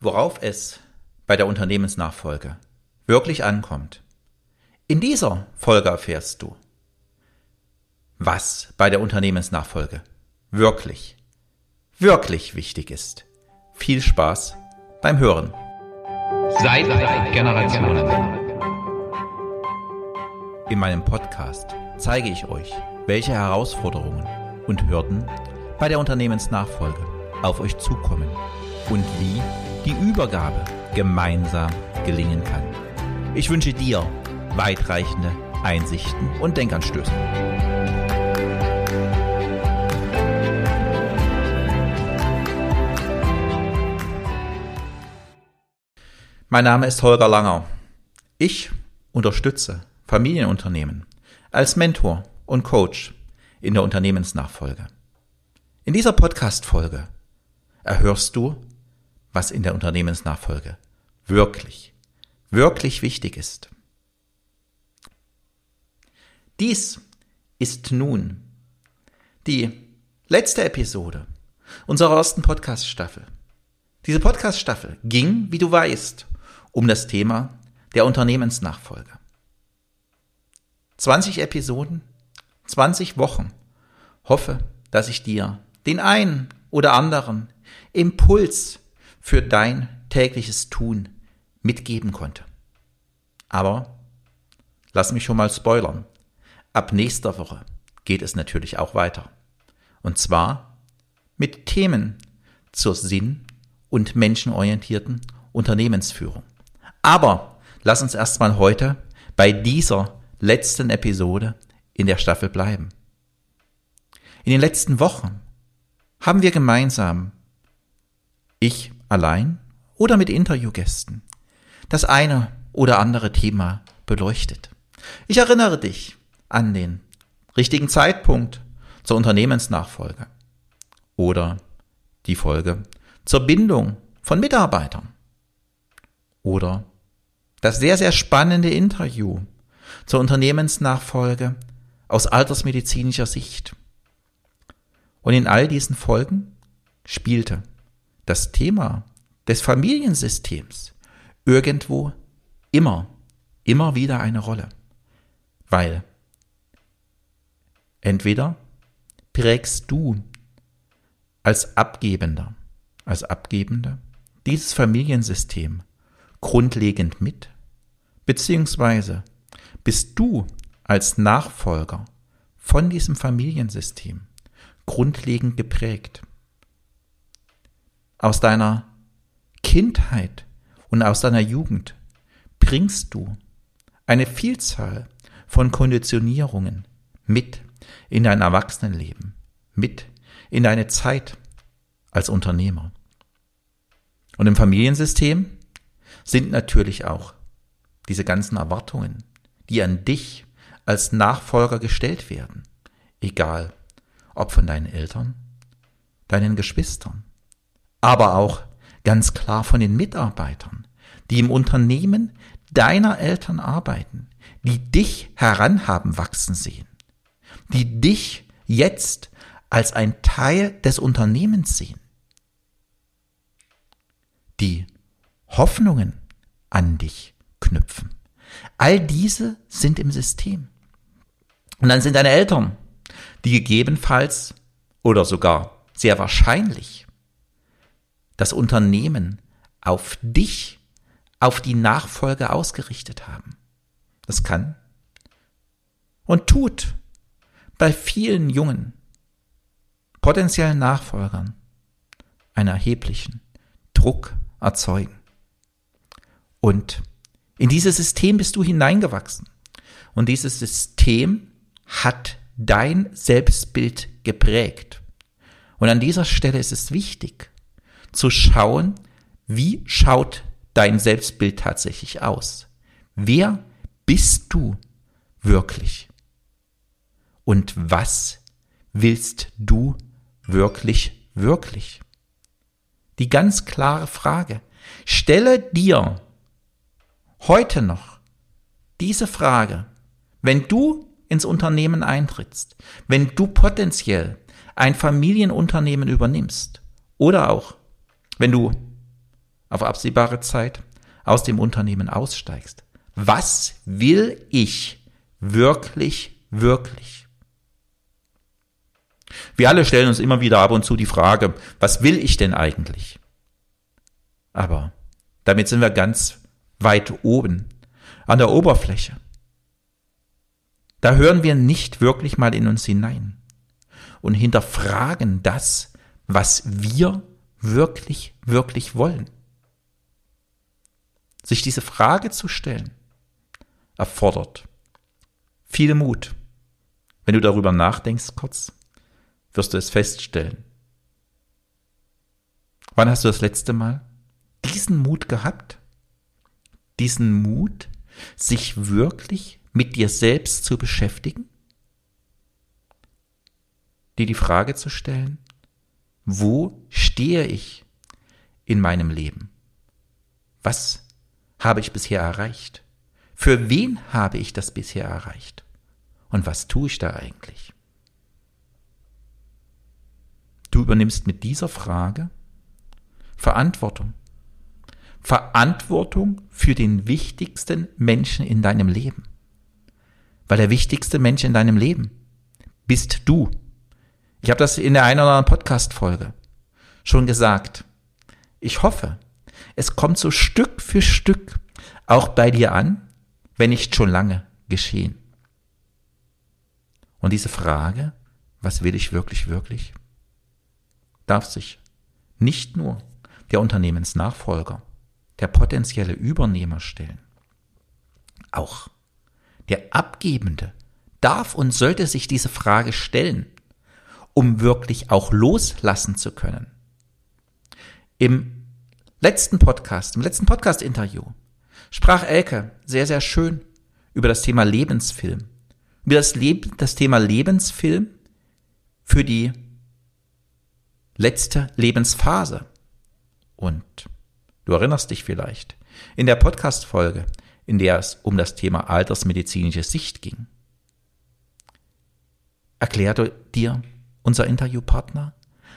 worauf es bei der Unternehmensnachfolge wirklich ankommt. In dieser Folge erfährst du, was bei der Unternehmensnachfolge wirklich, wirklich wichtig ist. Viel Spaß beim Hören. Seit Generationen. In meinem Podcast zeige ich euch, welche Herausforderungen und Hürden bei der Unternehmensnachfolge auf euch zukommen und wie die Übergabe gemeinsam gelingen kann. Ich wünsche dir weitreichende Einsichten und Denkanstöße. Mein Name ist Holger Langer. Ich unterstütze Familienunternehmen als Mentor und Coach in der Unternehmensnachfolge. In dieser Podcast-Folge erhörst du, was in der Unternehmensnachfolge wirklich, wirklich wichtig ist. Dies ist nun die letzte Episode unserer ersten Podcast-Staffel. Diese Podcast-Staffel ging, wie du weißt, um das Thema der Unternehmensnachfolge. 20 Episoden, 20 Wochen. Hoffe, dass ich dir den einen oder anderen Impuls für dein tägliches Tun mitgeben konnte. Aber lass mich schon mal spoilern. Ab nächster Woche geht es natürlich auch weiter. Und zwar mit Themen zur sinn- und menschenorientierten Unternehmensführung. Aber lass uns erstmal heute bei dieser letzten Episode in der Staffel bleiben. In den letzten Wochen haben wir gemeinsam, ich allein oder mit Interviewgästen, das eine oder andere Thema beleuchtet. Ich erinnere dich an den richtigen Zeitpunkt zur Unternehmensnachfolge oder die Folge zur Bindung von Mitarbeitern oder das sehr, sehr spannende Interview zur Unternehmensnachfolge aus altersmedizinischer Sicht. Und in all diesen Folgen spielte das Thema des Familiensystems irgendwo immer, immer wieder eine Rolle. Weil entweder prägst du als Abgebender, als Abgebender dieses Familiensystem grundlegend mit, beziehungsweise bist du als Nachfolger von diesem Familiensystem grundlegend geprägt aus deiner Kindheit und aus deiner Jugend bringst du eine Vielzahl von Konditionierungen mit in dein Erwachsenenleben, mit in deine Zeit als Unternehmer. Und im Familiensystem sind natürlich auch diese ganzen Erwartungen, die an dich als Nachfolger gestellt werden, egal ob von deinen Eltern, deinen Geschwistern, aber auch ganz klar von den Mitarbeitern, die im Unternehmen deiner Eltern arbeiten, die dich heranhaben wachsen sehen, die dich jetzt als ein Teil des Unternehmens sehen, die Hoffnungen an dich knüpfen. All diese sind im System. Und dann sind deine Eltern, die gegebenenfalls oder sogar sehr wahrscheinlich das Unternehmen auf dich, auf die Nachfolge ausgerichtet haben. Das kann und tut bei vielen jungen, potenziellen Nachfolgern einen erheblichen Druck erzeugen. Und in dieses System bist du hineingewachsen. Und dieses System hat dein Selbstbild geprägt. Und an dieser Stelle ist es wichtig, zu schauen, wie schaut dein Selbstbild tatsächlich aus? Wer bist du wirklich? Und was willst du wirklich, wirklich? Die ganz klare Frage. Stelle dir heute noch diese Frage, wenn du ins Unternehmen eintrittst, wenn du potenziell ein Familienunternehmen übernimmst oder auch wenn du auf absehbare Zeit aus dem Unternehmen aussteigst. Was will ich wirklich, wirklich? Wir alle stellen uns immer wieder ab und zu die Frage, was will ich denn eigentlich? Aber damit sind wir ganz weit oben an der Oberfläche. Da hören wir nicht wirklich mal in uns hinein und hinterfragen das, was wir wirklich, wirklich wollen. Sich diese Frage zu stellen, erfordert viel Mut. Wenn du darüber nachdenkst kurz, wirst du es feststellen. Wann hast du das letzte Mal diesen Mut gehabt? Diesen Mut, sich wirklich mit dir selbst zu beschäftigen? Dir die Frage zu stellen, wo stehe ich in meinem Leben? Was habe ich bisher erreicht? Für wen habe ich das bisher erreicht? Und was tue ich da eigentlich? Du übernimmst mit dieser Frage Verantwortung. Verantwortung für den wichtigsten Menschen in deinem Leben. Weil der wichtigste Mensch in deinem Leben bist du. Ich habe das in der einen oder anderen Podcast-Folge schon gesagt. Ich hoffe, es kommt so Stück für Stück auch bei dir an, wenn nicht schon lange geschehen. Und diese Frage, was will ich wirklich, wirklich, darf sich nicht nur der Unternehmensnachfolger, der potenzielle Übernehmer stellen. Auch der Abgebende darf und sollte sich diese Frage stellen, um wirklich auch loslassen zu können. Im letzten Podcast, im letzten Podcast-Interview sprach Elke sehr, sehr schön über das Thema Lebensfilm. Über das, Leb das Thema Lebensfilm für die letzte Lebensphase. Und du erinnerst dich vielleicht, in der Podcast-Folge, in der es um das Thema altersmedizinische Sicht ging, erklärte dir unser Interviewpartner,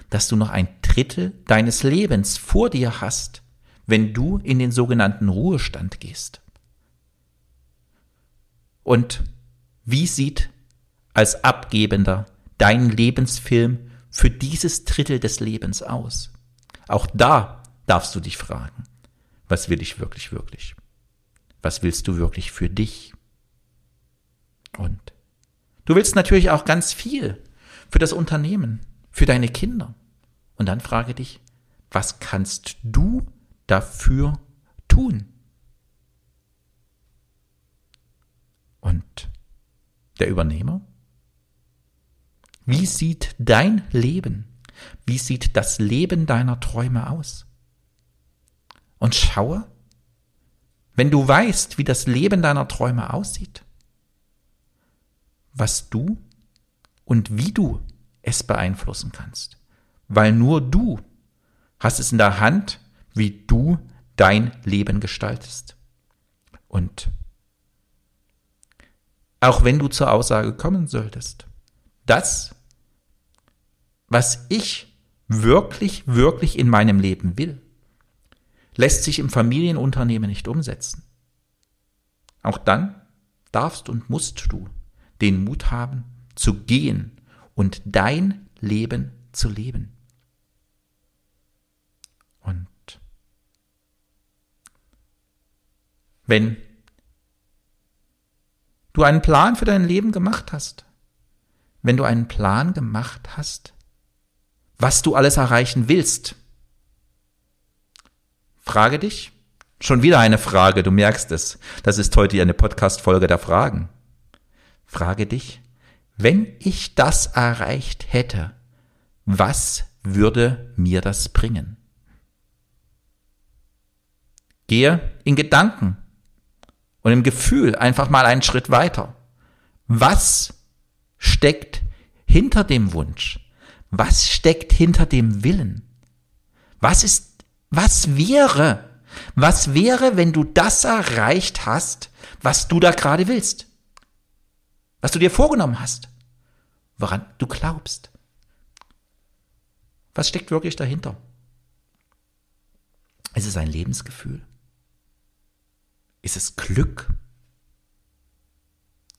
dass du noch ein Drittel deines Lebens vor dir hast, wenn du in den sogenannten Ruhestand gehst. Und wie sieht als Abgebender dein Lebensfilm für dieses Drittel des Lebens aus? Auch da darfst du dich fragen, was will ich wirklich, wirklich? Was willst du wirklich für dich? Und du willst natürlich auch ganz viel für das Unternehmen, für deine Kinder. Und dann frage dich, was kannst du dafür tun? Und der Übernehmer? Wie sieht dein Leben, wie sieht das Leben deiner Träume aus? Und schaue, wenn du weißt, wie das Leben deiner Träume aussieht, was du und wie du es beeinflussen kannst. Weil nur du hast es in der Hand, wie du dein Leben gestaltest. Und auch wenn du zur Aussage kommen solltest, das, was ich wirklich, wirklich in meinem Leben will, lässt sich im Familienunternehmen nicht umsetzen. Auch dann darfst und musst du den Mut haben, zu gehen und dein Leben zu leben. Und wenn du einen Plan für dein Leben gemacht hast, wenn du einen Plan gemacht hast, was du alles erreichen willst, frage dich, schon wieder eine Frage, du merkst es, das ist heute eine Podcast-Folge der Fragen. Frage dich, wenn ich das erreicht hätte, was würde mir das bringen? Gehe in Gedanken und im Gefühl einfach mal einen Schritt weiter. Was steckt hinter dem Wunsch? Was steckt hinter dem Willen? Was ist, was wäre, was wäre, wenn du das erreicht hast, was du da gerade willst? Was du dir vorgenommen hast? Woran du glaubst? Was steckt wirklich dahinter? Ist es ein Lebensgefühl? Ist es Glück?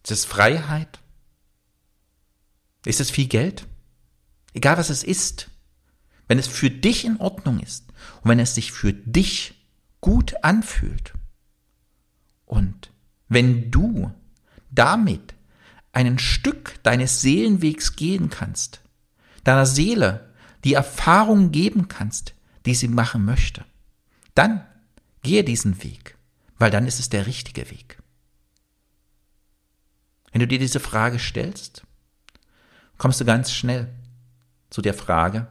Ist es Freiheit? Ist es viel Geld? Egal was es ist, wenn es für dich in Ordnung ist und wenn es sich für dich gut anfühlt und wenn du damit ein Stück deines Seelenwegs gehen kannst, deiner Seele die Erfahrung geben kannst, die sie machen möchte, dann gehe diesen Weg, weil dann ist es der richtige Weg. Wenn du dir diese Frage stellst, kommst du ganz schnell zu der Frage,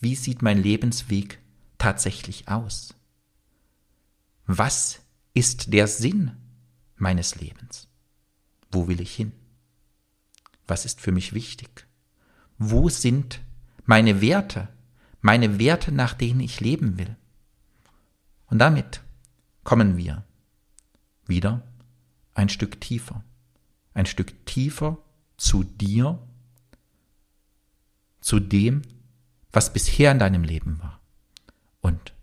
wie sieht mein Lebensweg tatsächlich aus? Was ist der Sinn meines Lebens? Wo will ich hin? Was ist für mich wichtig? Wo sind meine Werte, meine Werte, nach denen ich leben will? Und damit kommen wir wieder ein Stück tiefer, ein Stück tiefer zu dir zu dem, was bisher in deinem Leben war und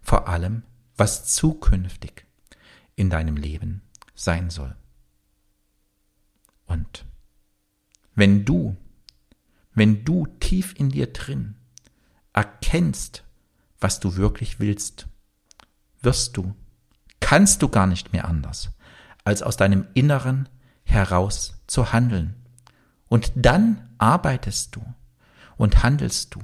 vor allem, was zukünftig in deinem Leben sein soll. Und wenn du, wenn du tief in dir drin erkennst, was du wirklich willst, wirst du, kannst du gar nicht mehr anders, als aus deinem Inneren heraus zu handeln. Und dann arbeitest du und handelst du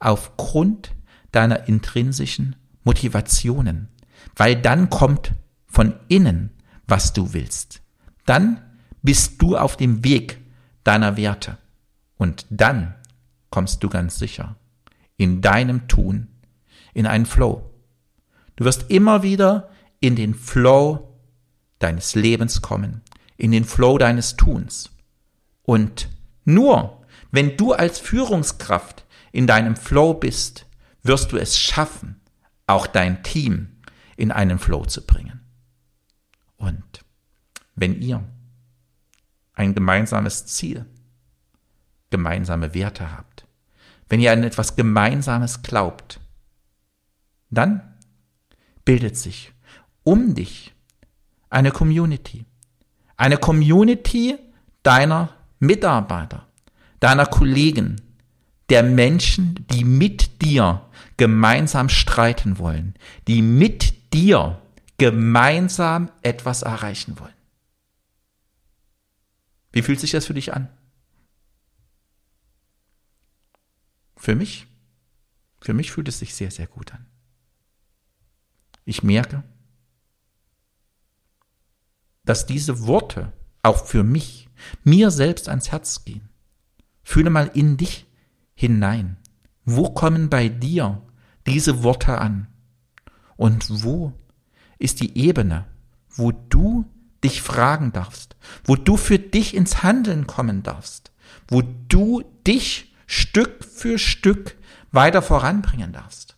aufgrund deiner intrinsischen Motivationen, weil dann kommt von innen, was du willst. Dann bist du auf dem Weg deiner Werte und dann kommst du ganz sicher in deinem Tun in einen Flow. Du wirst immer wieder in den Flow deines Lebens kommen, in den Flow deines Tuns. Und nur wenn du als Führungskraft in deinem Flow bist, wirst du es schaffen, auch dein Team in einen Flow zu bringen. Und wenn ihr ein gemeinsames Ziel, gemeinsame Werte habt, wenn ihr an etwas Gemeinsames glaubt, dann bildet sich um dich eine Community. Eine Community deiner Mitarbeiter, deiner Kollegen, der Menschen, die mit dir gemeinsam streiten wollen, die mit dir gemeinsam etwas erreichen wollen. Wie fühlt sich das für dich an? Für mich? Für mich fühlt es sich sehr, sehr gut an. Ich merke, dass diese Worte auch für mich, mir selbst ans Herz gehen. Fühle mal in dich hinein. Wo kommen bei dir diese Worte an? Und wo ist die Ebene, wo du dich fragen darfst, wo du für dich ins Handeln kommen darfst, wo du dich Stück für Stück weiter voranbringen darfst?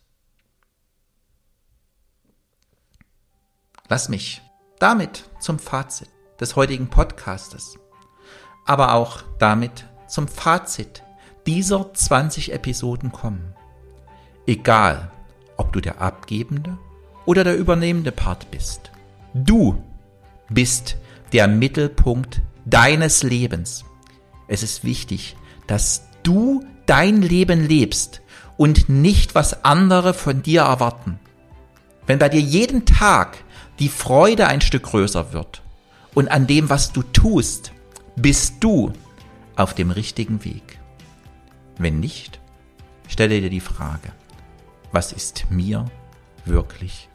Lass mich damit zum Fazit des heutigen Podcastes, aber auch damit zum Fazit dieser 20 Episoden kommen. Egal, ob du der abgebende oder der übernehmende Part bist. Du bist der Mittelpunkt deines Lebens. Es ist wichtig, dass du dein Leben lebst und nicht was andere von dir erwarten. Wenn bei dir jeden Tag die Freude ein Stück größer wird und an dem, was du tust, bist du auf dem richtigen Weg? Wenn nicht, stelle dir die Frage, was ist mir wirklich,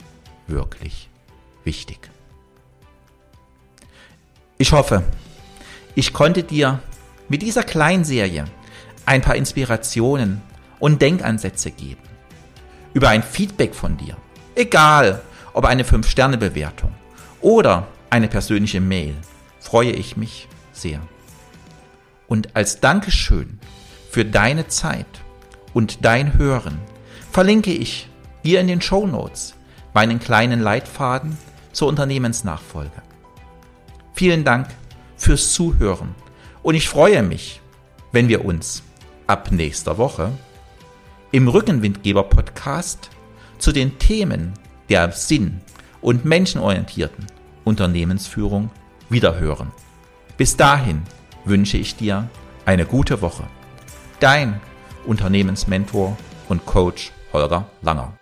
wirklich wichtig? Ich hoffe, ich konnte dir mit dieser Kleinserie ein paar Inspirationen und Denkansätze geben. Über ein Feedback von dir. Egal, ob eine 5-Sterne-Bewertung oder eine persönliche Mail, freue ich mich sehr. Und als Dankeschön für deine Zeit und dein Hören verlinke ich dir in den Show Notes meinen kleinen Leitfaden zur Unternehmensnachfolge. Vielen Dank fürs Zuhören und ich freue mich, wenn wir uns ab nächster Woche im Rückenwindgeber Podcast zu den Themen der sinn- und menschenorientierten Unternehmensführung wiederhören. Bis dahin wünsche ich dir eine gute Woche. Dein Unternehmensmentor und Coach Holger Langer.